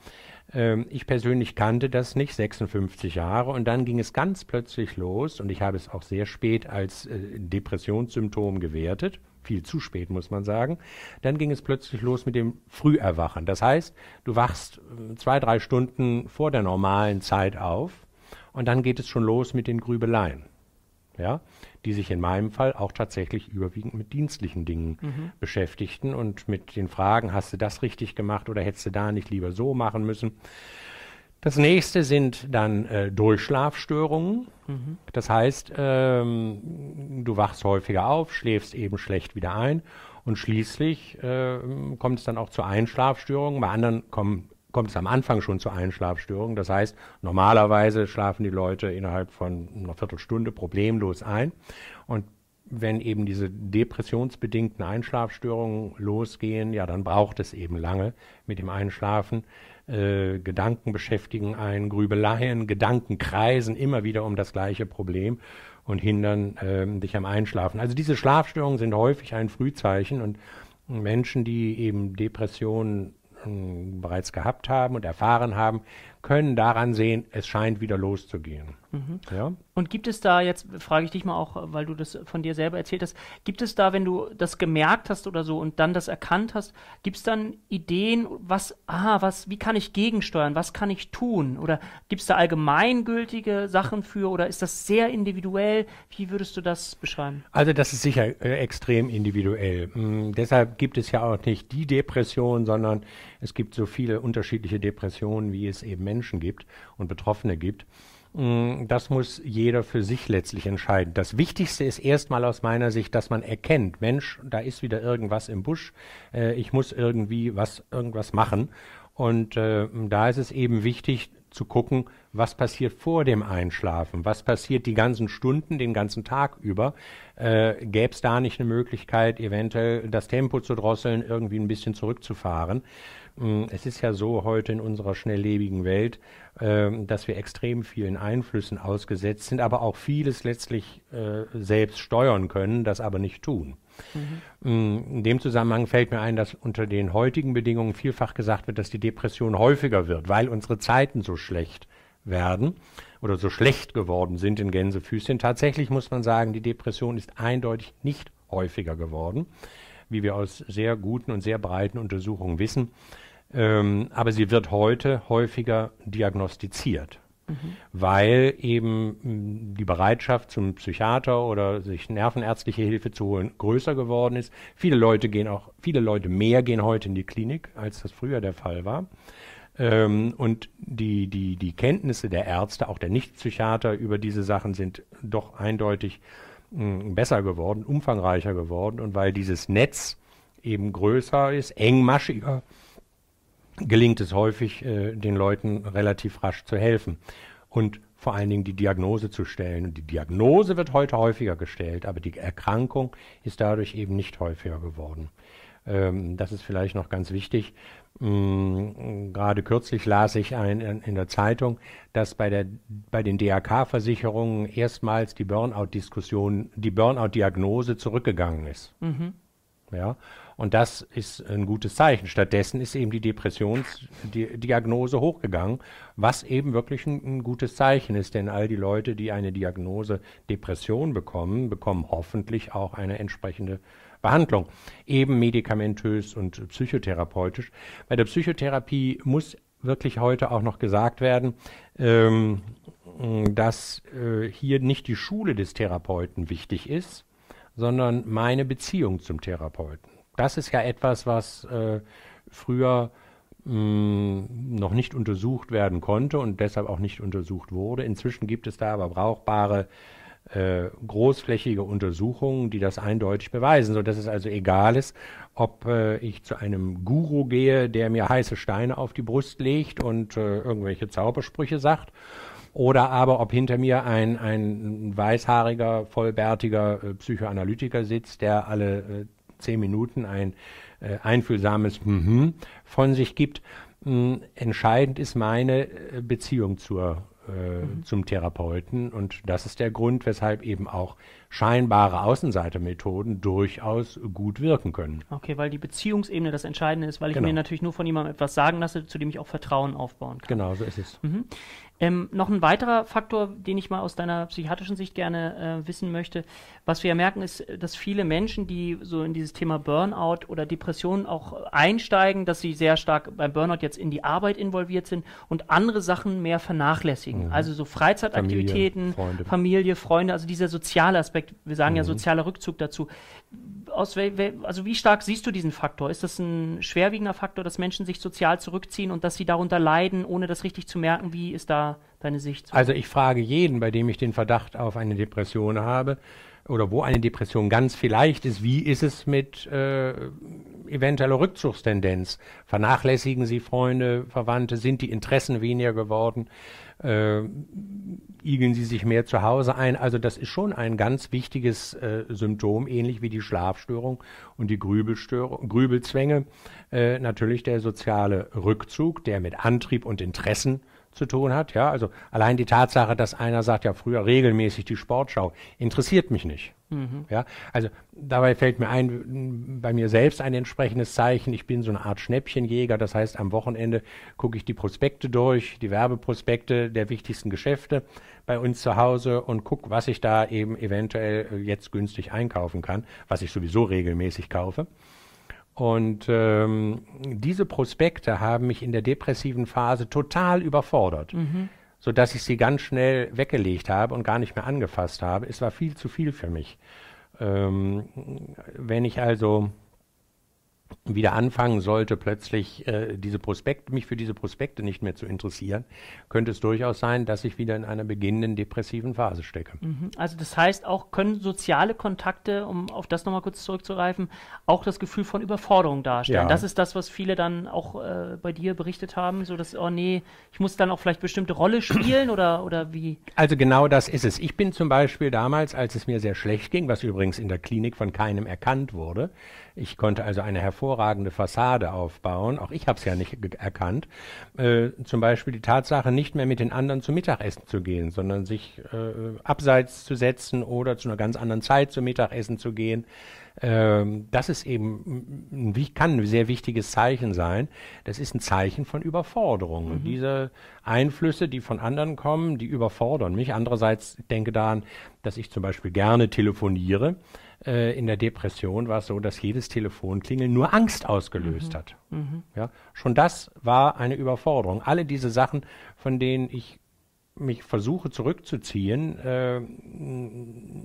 Ähm, ich persönlich kannte das nicht, 56 Jahre, und dann ging es ganz plötzlich los, und ich habe es auch sehr spät als äh, Depressionssymptom gewertet, viel zu spät muss man sagen. Dann ging es plötzlich los mit dem Früherwachen. Das heißt, du wachst äh, zwei, drei Stunden vor der normalen Zeit auf, und dann geht es schon los mit den Grübeleien. Ja, die sich in meinem Fall auch tatsächlich überwiegend mit dienstlichen Dingen beschäftigten und mit den Fragen, hast du das richtig gemacht oder hättest du da nicht lieber so machen müssen? Das nächste sind dann äh, Durchschlafstörungen. Das heißt, ähm, du wachst häufiger auf, schläfst eben schlecht wieder ein und schließlich ähm, kommt es dann auch zu Einschlafstörungen. Bei anderen kommen kommt es am Anfang schon zu Einschlafstörungen. Das heißt, normalerweise schlafen die Leute innerhalb von einer Viertelstunde problemlos ein. Und wenn eben diese depressionsbedingten Einschlafstörungen losgehen, ja, dann braucht es eben lange mit dem Einschlafen. Äh, Gedanken beschäftigen einen, Grübeleien, Gedanken kreisen immer wieder um das gleiche Problem und hindern ähm, dich am Einschlafen. Also diese Schlafstörungen sind häufig ein Frühzeichen und Menschen, die eben Depressionen bereits gehabt haben und erfahren haben, können daran sehen, es scheint wieder loszugehen. Ja? Und gibt es da, jetzt frage ich dich mal auch, weil du das von dir selber erzählt hast, gibt es da, wenn du das gemerkt hast oder so und dann das erkannt hast, gibt es dann Ideen, was, ah, was, wie kann ich gegensteuern, was kann ich tun? Oder gibt es da allgemeingültige Sachen für oder ist das sehr individuell? Wie würdest du das beschreiben? Also das ist sicher äh, extrem individuell. Mm, deshalb gibt es ja auch nicht die Depression, sondern es gibt so viele unterschiedliche Depressionen, wie es eben Menschen gibt und Betroffene gibt. Mm, Das muss jeder für sich letztlich entscheiden. Das Wichtigste ist erstmal aus meiner Sicht, dass man erkennt, Mensch, da ist wieder irgendwas im Busch, äh, ich muss irgendwie was, irgendwas machen. Und äh, da ist es eben wichtig zu gucken, was passiert vor dem Einschlafen, was passiert die ganzen Stunden, den ganzen Tag über. Äh, Gäbe es da nicht eine Möglichkeit, eventuell das Tempo zu drosseln, irgendwie ein bisschen zurückzufahren? Mm, Es ist ja so heute in unserer schnelllebigen Welt, ähm, dass wir extrem vielen Einflüssen ausgesetzt sind, aber auch vieles letztlich äh, selbst steuern können, das aber nicht tun. Mm, In dem Zusammenhang fällt mir ein, dass unter den heutigen Bedingungen vielfach gesagt wird, dass die Depression häufiger wird, weil unsere Zeiten so schlecht werden oder so schlecht geworden sind in Gänsefüßchen. Tatsächlich muss man sagen, die Depression ist eindeutig nicht häufiger geworden, wie wir aus sehr guten und sehr breiten Untersuchungen wissen. Ähm, aber sie wird heute häufiger diagnostiziert, mhm. weil eben mh, die Bereitschaft zum Psychiater oder sich nervenärztliche Hilfe zu holen größer geworden ist. Viele Leute gehen auch, viele Leute mehr gehen heute in die Klinik, als das früher der Fall war. Ähm, und die, die, die Kenntnisse der Ärzte, auch der Nicht-Psychiater über diese Sachen sind doch eindeutig mh, besser geworden, umfangreicher geworden. Und weil dieses Netz eben größer ist, engmaschiger, gelingt es häufig, äh, den Leuten relativ rasch zu helfen und vor allen Dingen die Diagnose zu stellen. Und die Diagnose wird heute häufiger gestellt, aber die Erkrankung ist dadurch eben nicht häufiger geworden. Ähm, das ist vielleicht noch ganz wichtig. Ähm, gerade kürzlich las ich ein, in, der Zeitung, dass bei, der, bei den DRK-Versicherungen erstmals die Burnout-Diskussion, die Burnout-Diagnose zurückgegangen ist. Mhm. Ja, und das ist ein gutes Zeichen. Stattdessen ist eben die Depressionsdiagnose hochgegangen, was eben wirklich ein, ein, gutes Zeichen ist, denn all die Leute, die eine Diagnose Depression bekommen, bekommen hoffentlich auch eine entsprechende Behandlung, eben medikamentös und psychotherapeutisch. Bei der Psychotherapie muss wirklich heute auch noch gesagt werden, ähm, dass äh, hier nicht die Schule des Therapeuten wichtig ist, sondern meine Beziehung zum Therapeuten das ist ja etwas, was äh, früher mh, hm, noch nicht untersucht werden konnte und deshalb auch nicht untersucht wurde. Inzwischen gibt es da aber brauchbare äh, großflächige Untersuchungen, die das eindeutig beweisen, sodass es also egal ist, ob äh, ich zu einem Guru gehe, der mir heiße Steine auf die Brust legt und äh, irgendwelche Zaubersprüche sagt, oder aber ob hinter mir ein, ein weißhaariger, vollbärtiger äh, Psychoanalytiker sitzt, der alle äh, zehn Minuten ein äh, einfühlsames mhm von sich gibt. Mhm. Entscheidend ist meine Beziehung zur, äh, mhm. zum Therapeuten und das ist der Grund, weshalb eben auch scheinbare Außenseitermethoden durchaus gut wirken können. Okay, weil die Beziehungsebene das Entscheidende ist, weil ich genau. mir natürlich nur von jemandem etwas sagen lasse, zu dem ich auch Vertrauen aufbauen kann. Genau, so ist es. Mhm. Ähm, noch ein weiterer Faktor, den ich mal aus deiner psychiatrischen Sicht gerne äh, wissen möchte, was wir ja merken, ist, dass viele Menschen, die so in dieses Thema Burnout oder Depression auch einsteigen, dass sie sehr stark beim Burnout jetzt in die Arbeit involviert sind und andere Sachen mehr vernachlässigen. Mhm. Also so Freizeitaktivitäten, Familie Freunde. Familie, Freunde, also dieser soziale Aspekt, wir sagen mhm. ja sozialer Rückzug dazu. Aus, also wie stark siehst du diesen Faktor? Ist das ein schwerwiegender Faktor, dass Menschen sich sozial zurückziehen und dass sie darunter leiden, ohne das richtig zu merken? Wie ist da deine Sicht? Also ich frage jeden, bei dem ich den Verdacht auf eine Depression habe oder wo eine Depression ganz vielleicht ist, wie ist es mit äh, eventueller Rückzugstendenz? Vernachlässigen Sie Freunde, Verwandte? Sind die Interessen weniger geworden? Äh, igeln sie sich mehr zu Hause ein. Also das ist schon ein ganz wichtiges äh, Symptom, ähnlich wie die Schlafstörung und die Grübelstörung, Grübelzwänge. Äh, natürlich der soziale Rückzug, der mit Antrieb und Interessen zu tun hat. Ja, also allein die Tatsache, dass einer sagt, ja früher regelmäßig die Sportschau, interessiert mich nicht. Mhm. Ja, also dabei fällt mir ein, bei mir selbst ein entsprechendes Zeichen. Ich bin so eine Art Schnäppchenjäger. Das heißt, am Wochenende gucke ich die Prospekte durch, die Werbeprospekte der wichtigsten Geschäfte bei uns zu Hause und gucke, was ich da eben eventuell jetzt günstig einkaufen kann, was ich sowieso regelmäßig kaufe. Und ähm, diese Prospekte haben mich in der depressiven Phase total überfordert, mhm. sodass ich sie ganz schnell weggelegt habe und gar nicht mehr angefasst habe. Es war viel zu viel für mich. Ähm, wenn ich also wieder anfangen sollte, plötzlich äh, diese Prospekte, mich für diese Prospekte nicht mehr zu interessieren, könnte es durchaus sein, dass ich wieder in einer beginnenden depressiven Phase stecke. Mhm. Also das heißt auch, können soziale Kontakte, um auf das nochmal kurz zurückzugreifen, auch das Gefühl von Überforderung darstellen. Ja. Das ist das, was viele dann auch äh, bei dir berichtet haben, so dass, oh nee, ich muss dann auch vielleicht bestimmte Rolle spielen oder, oder wie? Also genau das ist es. Ich bin zum Beispiel damals, als es mir sehr schlecht ging, was übrigens in der Klinik von keinem erkannt wurde, ich konnte also eine hervorragende Fassade aufbauen. Auch ich habe es ja nicht erkannt. Äh, zum Beispiel die Tatsache, nicht mehr mit den anderen zum Mittagessen zu gehen, sondern sich äh, abseits zu setzen oder zu einer ganz anderen Zeit zum Mittagessen zu gehen. Ähm, das ist eben, ein, kann ein sehr wichtiges Zeichen sein. Das ist ein Zeichen von Überforderung. Mhm. Diese Einflüsse, die von anderen kommen, die überfordern mich. Andererseits denke daran, dass ich zum Beispiel gerne telefoniere Äh, in der Depression war es so, dass jedes Telefonklingeln nur Angst ausgelöst Mhm. hat. Ja, schon das war eine Überforderung. Alle diese Sachen, von denen ich mich versuche zurückzuziehen, äh,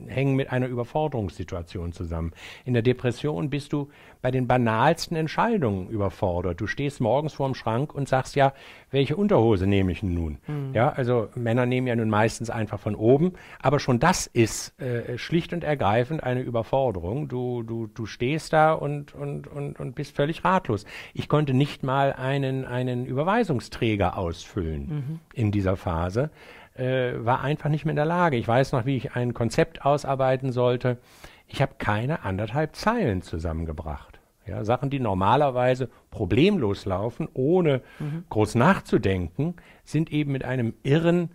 hängen mit einer Überforderungssituation zusammen. In der Depression bist du bei den banalsten Entscheidungen überfordert. Du stehst morgens vorm Schrank und sagst ja, welche Unterhose nehme ich nun? Ja, also Männer nehmen ja nun meistens einfach von oben, aber schon das ist äh, schlicht und ergreifend eine Überforderung. Du, du, du stehst da und, und, und, und bist völlig ratlos. Ich konnte nicht mal einen, einen Überweisungsträger ausfüllen in dieser Phase äh, war einfach nicht mehr in der Lage. Ich weiß noch, wie ich ein Konzept ausarbeiten sollte. Ich habe keine anderthalb Zeilen zusammengebracht. Ja, Sachen, die normalerweise problemlos laufen, ohne groß nachzudenken, sind eben mit einem irren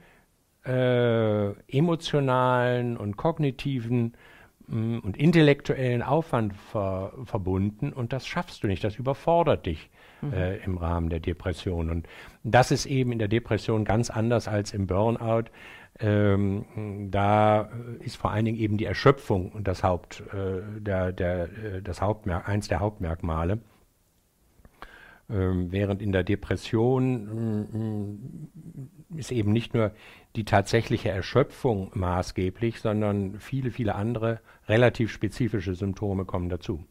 äh, emotionalen und kognitiven mh, und intellektuellen Aufwand ver verbunden und das schaffst du nicht, das überfordert dich äh, im Rahmen der Depression. Und das ist eben in der Depression ganz anders als im Burnout. Ähm, da ist vor allen Dingen eben die Erschöpfung das Haupt, äh, der, der, äh, das Hauptmerk eins der Hauptmerkmale. Ähm, während in der Depression mm, mm, ist eben nicht nur die tatsächliche Erschöpfung maßgeblich, sondern viele, viele andere relativ spezifische Symptome kommen dazu.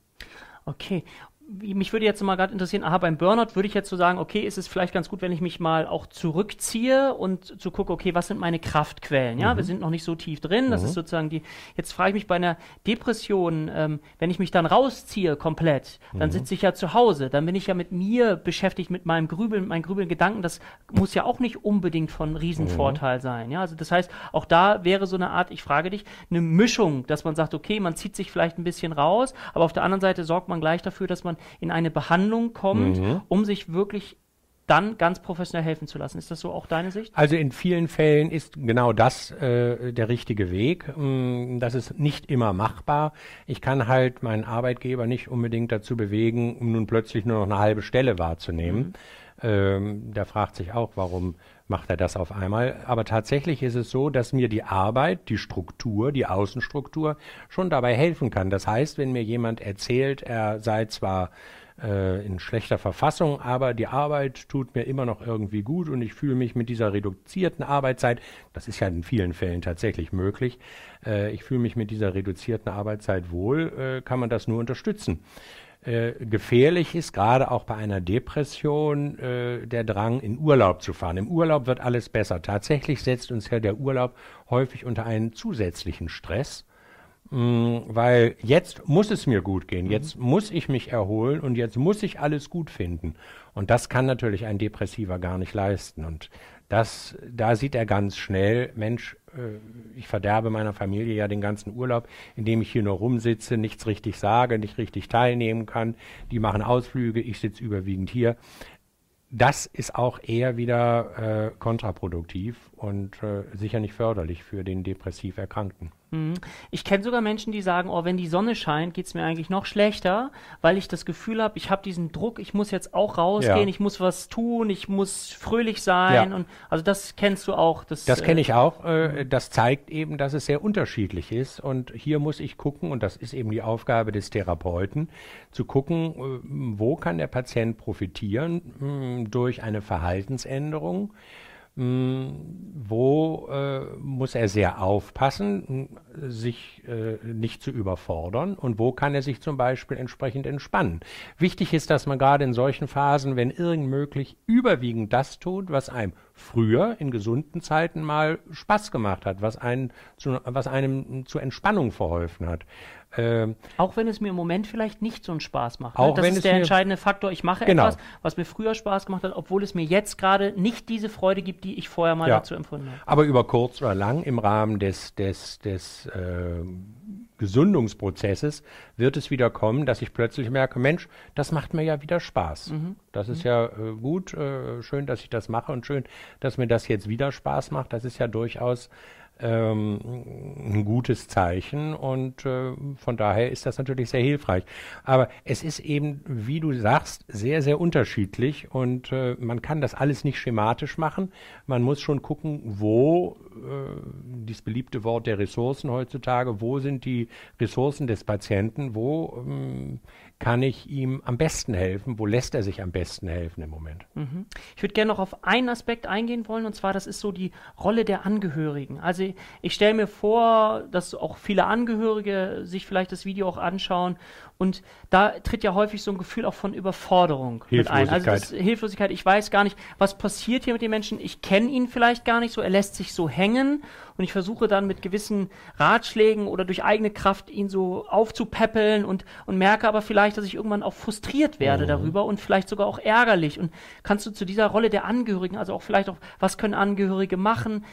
Okay. Mich würde jetzt mal gerade interessieren, aha, beim Burnout würde ich jetzt so sagen, okay, ist es vielleicht ganz gut, wenn ich mich mal auch zurückziehe und zu gucke, okay, was sind meine Kraftquellen? Ja, wir sind noch nicht so tief drin. Das ist sozusagen die. Jetzt frage ich mich bei einer Depression, ähm, wenn ich mich dann rausziehe komplett, dann sitze ich ja zu Hause, dann bin ich ja mit mir beschäftigt, mit meinem Grübeln, mit meinen grübelnden Gedanken. Das muss ja auch nicht unbedingt von Riesenvorteil sein. Ja, also das heißt, auch da wäre so eine Art, ich frage dich, eine Mischung, dass man sagt, okay, man zieht sich vielleicht ein bisschen raus, aber auf der anderen Seite sorgt man gleich dafür, dass man in eine Behandlung kommt, um sich wirklich dann ganz professionell helfen zu lassen. Ist das so auch deine Sicht? Also in vielen Fällen ist genau das äh, der richtige Weg. Mm, Das ist nicht immer machbar. Ich kann halt meinen Arbeitgeber nicht unbedingt dazu bewegen, um nun plötzlich nur noch eine halbe Stelle wahrzunehmen. Ähm, der fragt sich auch, warum macht er das auf einmal. Aber tatsächlich ist es so, dass mir die Arbeit, die Struktur, die Außenstruktur schon dabei helfen kann. Das heißt, wenn mir jemand erzählt, er sei zwar äh, in schlechter Verfassung, aber die Arbeit tut mir immer noch irgendwie gut und ich fühle mich mit dieser reduzierten Arbeitszeit, das ist ja in vielen Fällen tatsächlich möglich, äh, ich fühle mich mit dieser reduzierten Arbeitszeit wohl, äh, kann man das nur unterstützen. Äh, gefährlich ist gerade auch bei einer Depression äh, der Drang, in Urlaub zu fahren. Im Urlaub wird alles besser. Tatsächlich setzt uns ja der Urlaub häufig unter einen zusätzlichen Stress. Mm, Weil jetzt muss es mir gut gehen, jetzt muss ich mich erholen und jetzt muss ich alles gut finden. Und das kann natürlich ein Depressiver gar nicht leisten. Und das, da sieht er ganz schnell, Mensch, äh, ich verderbe meiner Familie ja den ganzen Urlaub, indem ich hier nur rumsitze, nichts richtig sage, nicht richtig teilnehmen kann. Die machen Ausflüge, ich sitze überwiegend hier. Das ist auch eher wieder äh, kontraproduktiv und äh, sicher nicht förderlich für den depressiv Erkrankten. Mhm. Ich kenne sogar Menschen, die sagen, oh, wenn die Sonne scheint, geht es mir eigentlich noch schlechter, weil ich das Gefühl habe, ich habe diesen Druck, ich muss jetzt auch rausgehen, Ja. ich muss was tun, ich muss fröhlich sein. Ja. Und also das kennst du auch. Das, Das äh, kenne ich auch. Äh, das zeigt eben, dass es sehr unterschiedlich ist. Und hier muss ich gucken, und das ist eben die Aufgabe des Therapeuten, zu gucken, äh, wo kann der Patient profitieren mh, durch eine Verhaltensänderung. Mh, Wo äh, muss er sehr aufpassen, mh, sich äh, nicht zu überfordern und wo kann er sich zum Beispiel entsprechend entspannen. Wichtig ist, dass man gerade in solchen Phasen, wenn irgend möglich, überwiegend das tut, was einem früher in gesunden Zeiten mal Spaß gemacht hat, was, einen zu, was einem zur Entspannung verholfen hat. Ähm, Auch wenn es mir im Moment vielleicht nicht so einen Spaß macht. Auch ne? Das wenn ist es der entscheidende Faktor. Ich mache Genau. etwas, was mir früher Spaß gemacht hat, obwohl es mir jetzt gerade nicht diese Freude gibt, die ich vorher mal Ja. dazu empfunden habe. Aber über kurz oder lang im Rahmen des, des, des äh, Gesundungsprozesses wird es wieder kommen, dass ich plötzlich merke, Mensch, das macht mir ja wieder Spaß. Das ist ja äh, gut, äh, schön, dass ich das mache und schön, dass mir das jetzt wieder Spaß macht. Das ist ja durchaus ähm, ein gutes Zeichen und äh, von daher ist das natürlich sehr hilfreich. Aber es ist eben, wie du sagst, sehr, sehr unterschiedlich und äh, man kann das alles nicht schematisch machen. Man muss schon gucken, wo, dieses beliebte Wort der Ressourcen heutzutage, wo sind die Ressourcen des Patienten, wo ähm, kann ich ihm am besten helfen? Wo lässt er sich am besten helfen im Moment? Mhm. Ich würde gerne noch auf einen Aspekt eingehen wollen, und zwar das ist so die Rolle der Angehörigen. Also ich stelle mir vor, dass auch viele Angehörige sich vielleicht das Video auch anschauen und da tritt ja häufig so ein Gefühl auch von Überforderung mit ein. Also das, Hilflosigkeit, ich weiß gar nicht, was passiert hier mit den Menschen. Ich kenne ihn vielleicht gar nicht so, er lässt sich so hängen und ich versuche dann mit gewissen Ratschlägen oder durch eigene Kraft ihn so aufzupäppeln und, und merke aber vielleicht, dass ich irgendwann auch frustriert werde mhm. darüber und vielleicht sogar auch ärgerlich. Und kannst du zu dieser Rolle der Angehörigen, also auch vielleicht auch, was können Angehörige machen?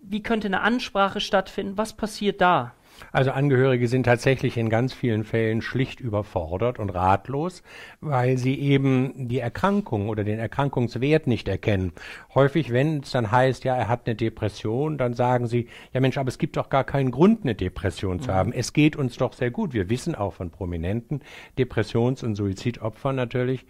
Wie könnte eine Ansprache stattfinden? Was passiert da? Also Angehörige sind tatsächlich in ganz vielen Fällen schlicht überfordert und ratlos, weil sie eben die Erkrankung oder den Erkrankungswert nicht erkennen. Häufig, wenn es dann heißt, ja, er hat eine Depression, dann sagen sie, ja Mensch, aber es gibt doch gar keinen Grund, eine Depression zu mhm. haben. Es geht uns doch sehr gut. Wir wissen auch von prominenten Depressions- und Suizidopfern natürlich,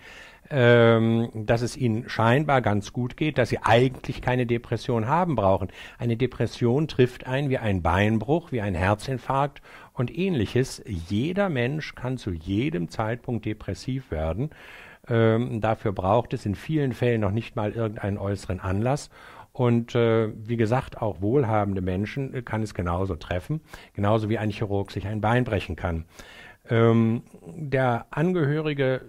ähm, dass es ihnen scheinbar ganz gut geht, dass sie eigentlich keine Depression haben brauchen. Eine Depression trifft ein wie ein Beinbruch, wie ein Herzinfarkt und ähnliches. Jeder Mensch kann zu jedem Zeitpunkt depressiv werden. Ähm, dafür braucht es in vielen Fällen noch nicht mal irgendeinen äußeren Anlass. Und äh, wie gesagt, auch wohlhabende Menschen kann es genauso treffen, genauso wie ein Chirurg sich ein Bein brechen kann. Ähm, der Angehörige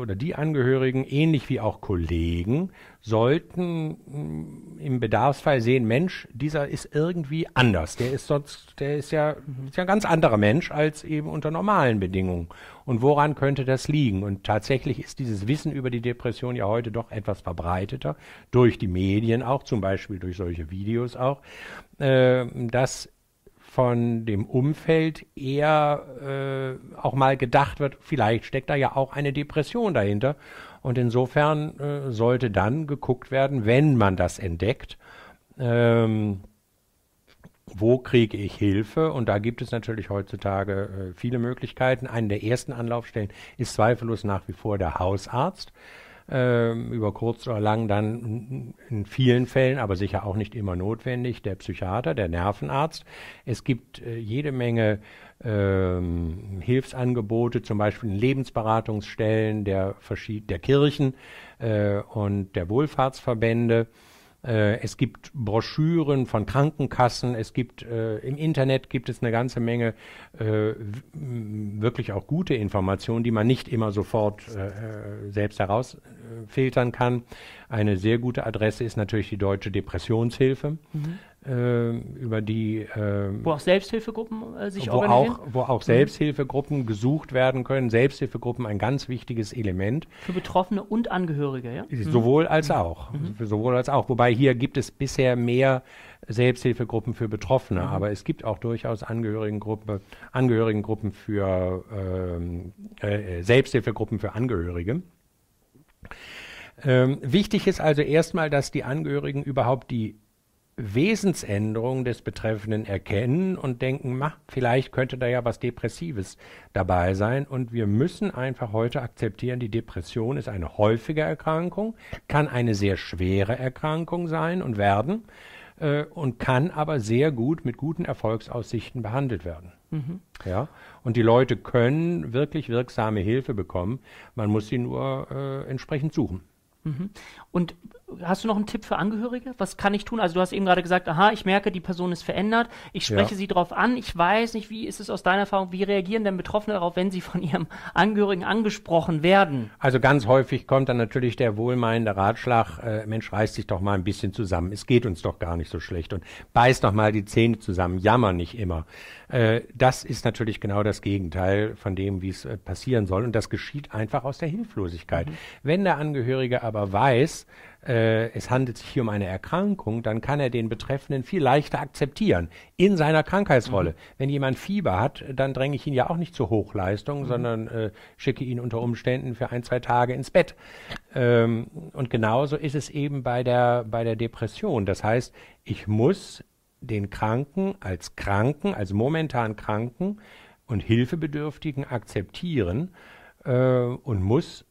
oder die Angehörigen, ähnlich wie auch Kollegen, sollten mm, im Bedarfsfall sehen, Mensch, dieser ist irgendwie anders. Der ist sonst, der ist ja, ist ja ein ganz anderer Mensch als eben unter normalen Bedingungen. Und woran könnte das liegen? Und tatsächlich ist dieses Wissen über die Depression ja heute doch etwas verbreiteter, durch die Medien auch, zum Beispiel durch solche Videos auch, äh, dass von dem Umfeld eher äh, auch mal gedacht wird, vielleicht steckt da ja auch eine Depression dahinter. Und insofern äh, sollte dann geguckt werden, wenn man das entdeckt, ähm, wo kriege ich Hilfe? Und da gibt es natürlich heutzutage äh, viele Möglichkeiten. Eine der ersten Anlaufstellen ist zweifellos nach wie vor der Hausarzt über kurz oder lang dann in vielen Fällen, aber sicher auch nicht immer notwendig, der Psychiater, der Nervenarzt. Es gibt äh, jede Menge ähm, Hilfsangebote, zum Beispiel in Lebensberatungsstellen der, der Kirchen äh, und der Wohlfahrtsverbände. Äh, es gibt Broschüren von Krankenkassen, es gibt äh, im Internet gibt es eine ganze Menge äh, wirklich auch gute Informationen, die man nicht immer sofort äh, äh, selbst herausfiltern kann. Eine sehr gute Adresse ist natürlich die Deutsche Depressionshilfe. Mhm über die äh, wo auch Selbsthilfegruppen äh, sich wo organisieren? Auch, wo auch mhm. Selbsthilfegruppen gesucht werden können. Selbsthilfegruppen ein ganz wichtiges Element. Für Betroffene und Angehörige, ja? Sowohl als mhm. auch. Mhm. Sowohl als auch. Wobei hier gibt es bisher mehr Selbsthilfegruppen für Betroffene, mhm. aber es gibt auch durchaus Angehörigengruppe, Angehörigengruppen für ähm, äh, Selbsthilfegruppen für Angehörige. Ähm, wichtig ist also erstmal, dass die Angehörigen überhaupt die Wesensänderung des Betreffenden erkennen und denken, mach, vielleicht könnte da ja was Depressives dabei sein. Und wir müssen einfach heute akzeptieren, die Depression ist eine häufige Erkrankung, kann eine sehr schwere Erkrankung sein und werden äh, und kann aber sehr gut mit guten Erfolgsaussichten behandelt werden. Mhm. Ja? Und die Leute können wirklich wirksame Hilfe bekommen. Man muss sie nur äh, entsprechend suchen. Mhm. Und hast du noch einen Tipp für Angehörige? Was kann ich tun? Also du hast eben gerade gesagt, aha, ich merke, die Person ist verändert. Ich spreche ja. sie darauf an. Ich weiß nicht, wie ist es aus deiner Erfahrung, wie reagieren denn Betroffene darauf, wenn sie von ihrem Angehörigen angesprochen werden? Also ganz häufig kommt dann natürlich der wohlmeinende Ratschlag, äh, Mensch, reiß dich doch mal ein bisschen zusammen. Es geht uns doch gar nicht so schlecht und beiß doch mal die Zähne zusammen, jammer nicht immer. Äh, das ist natürlich genau das Gegenteil von dem, wie es äh, passieren soll und das geschieht einfach aus der Hilflosigkeit. Mhm. Wenn der Angehörige aber weiß, äh, es handelt sich hier um eine Erkrankung, dann kann er den Betreffenden viel leichter akzeptieren in seiner Krankheitsrolle. Mhm. Wenn jemand Fieber hat, dann dränge ich ihn ja auch nicht zur Hochleistung, mhm. sondern äh, schicke ihn unter Umständen für ein, zwei Tage ins Bett. Ähm, und genauso ist es eben bei der, bei der Depression. Das heißt, ich muss den Kranken als Kranken, als momentan Kranken und Hilfebedürftigen akzeptieren äh, und muss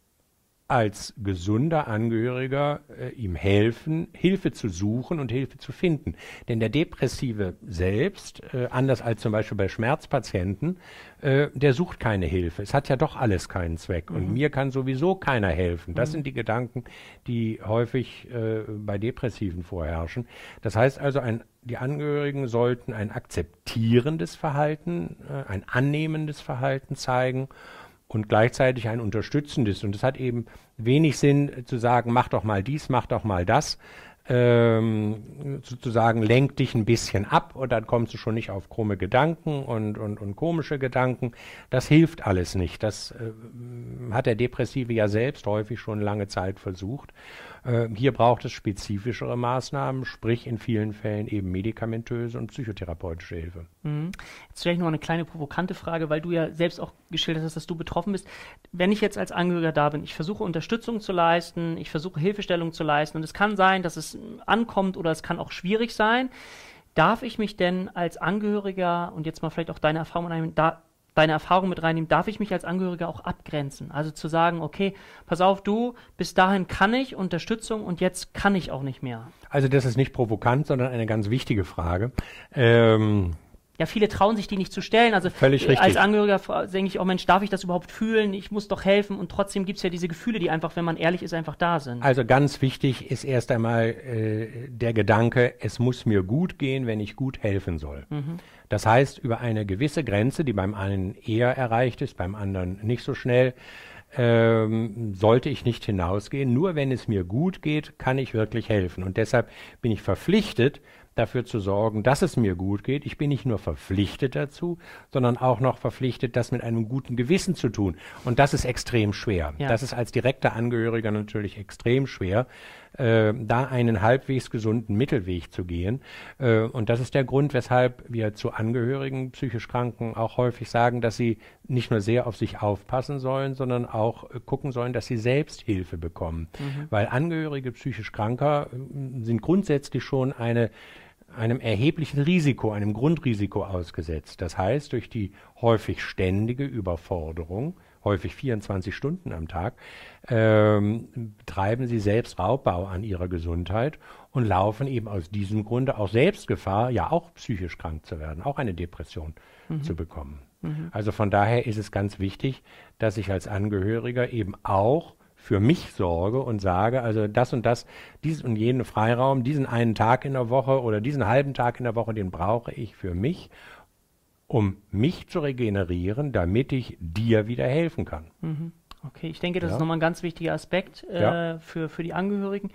als gesunder Angehöriger äh, ihm helfen, Hilfe zu suchen und Hilfe zu finden. Denn der Depressive selbst, äh, anders als zum Beispiel bei Schmerzpatienten, äh, der sucht keine Hilfe. Es hat ja doch alles keinen Zweck mhm. und mir kann sowieso keiner helfen. Das mhm. sind die Gedanken, die häufig äh, bei Depressiven vorherrschen. Das heißt also, ein, die Angehörigen sollten ein akzeptierendes Verhalten, äh, ein annehmendes Verhalten zeigen und gleichzeitig ein unterstützendes. Und es hat eben wenig Sinn zu sagen, mach doch mal dies, mach doch mal das. Ähm, sozusagen lenk dich ein bisschen ab und dann kommst du schon nicht auf krumme Gedanken und, und, und komische Gedanken. Das hilft alles nicht. Das äh, hat der Depressive ja selbst häufig schon lange Zeit versucht. Äh, hier braucht es spezifischere Maßnahmen, sprich in vielen Fällen eben medikamentöse und psychotherapeutische Hilfe. Mhm. Jetzt vielleicht noch eine kleine provokante Frage, weil du ja selbst auch geschildert hast, dass du betroffen bist. Wenn ich jetzt als Angehöriger da bin, ich versuche Unterstützung zu leisten, ich versuche Hilfestellung zu leisten und es kann sein, dass es ankommt oder es kann auch schwierig sein. Darf ich mich denn als Angehöriger und jetzt mal vielleicht auch deine Erfahrung annehmen, da deine Erfahrung mit reinnehmen, darf ich mich als Angehöriger auch abgrenzen. Also zu sagen, okay, pass auf, du, bis dahin kann ich Unterstützung und jetzt kann ich auch nicht mehr. Also das ist nicht provokant, sondern eine ganz wichtige Frage. Ähm, ja, viele trauen sich die nicht zu stellen. Also Völlig richtig. als Angehöriger denke ich, oh Mensch, darf ich das überhaupt fühlen? Ich muss doch helfen. Und trotzdem gibt es ja diese Gefühle, die einfach, wenn man ehrlich ist, einfach da sind. Also ganz wichtig ist erst einmal äh, der Gedanke, es muss mir gut gehen, wenn ich gut helfen soll. Mhm. Das heißt, über eine gewisse Grenze, die beim einen eher erreicht ist, beim anderen nicht so schnell, ähm, sollte ich nicht hinausgehen. Nur wenn es mir gut geht, kann ich wirklich helfen. Und deshalb bin ich verpflichtet, dafür zu sorgen, dass es mir gut geht. Ich bin nicht nur verpflichtet dazu, sondern auch noch verpflichtet, das mit einem guten Gewissen zu tun. Und das ist extrem schwer. Ja. Das ist als direkter Angehöriger natürlich extrem schwer, äh, da einen halbwegs gesunden Mittelweg zu gehen. Äh, und das ist der Grund, weshalb wir zu Angehörigen psychisch Kranken auch häufig sagen, dass sie nicht nur sehr auf sich aufpassen sollen, sondern auch äh, gucken sollen, dass sie selbst Hilfe bekommen. Mhm. Weil Angehörige psychisch Kranker äh, sind grundsätzlich schon eine einem erheblichen Risiko, einem Grundrisiko ausgesetzt. Das heißt, durch die häufig ständige Überforderung, häufig 24 Stunden am Tag, ähm, treiben sie selbst Raubbau an ihrer Gesundheit und laufen eben aus diesem Grunde auch selbst Gefahr, ja auch psychisch krank zu werden, auch eine Depression mhm. zu bekommen. Mhm. Also von daher ist es ganz wichtig, dass ich als Angehöriger eben auch für mich sorge und sage, also das und das, diesen und jenen Freiraum, diesen einen Tag in der Woche oder diesen halben Tag in der Woche, den brauche ich für mich, um mich zu regenerieren, damit ich dir wieder helfen kann. Mhm. Okay, ich denke, das ja. ist nochmal ein ganz wichtiger Aspekt äh, ja. für, für die Angehörigen.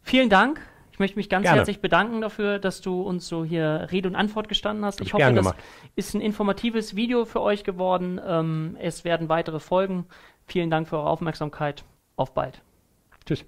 Vielen Dank. Ich möchte mich ganz Gerne. herzlich bedanken dafür, dass du uns so hier Rede und Antwort gestanden hast. Ich, ich hoffe, das ist ein informatives Video für euch geworden. Ähm, es werden weitere Folgen. Vielen Dank für eure Aufmerksamkeit. Auf bald. Tschüss.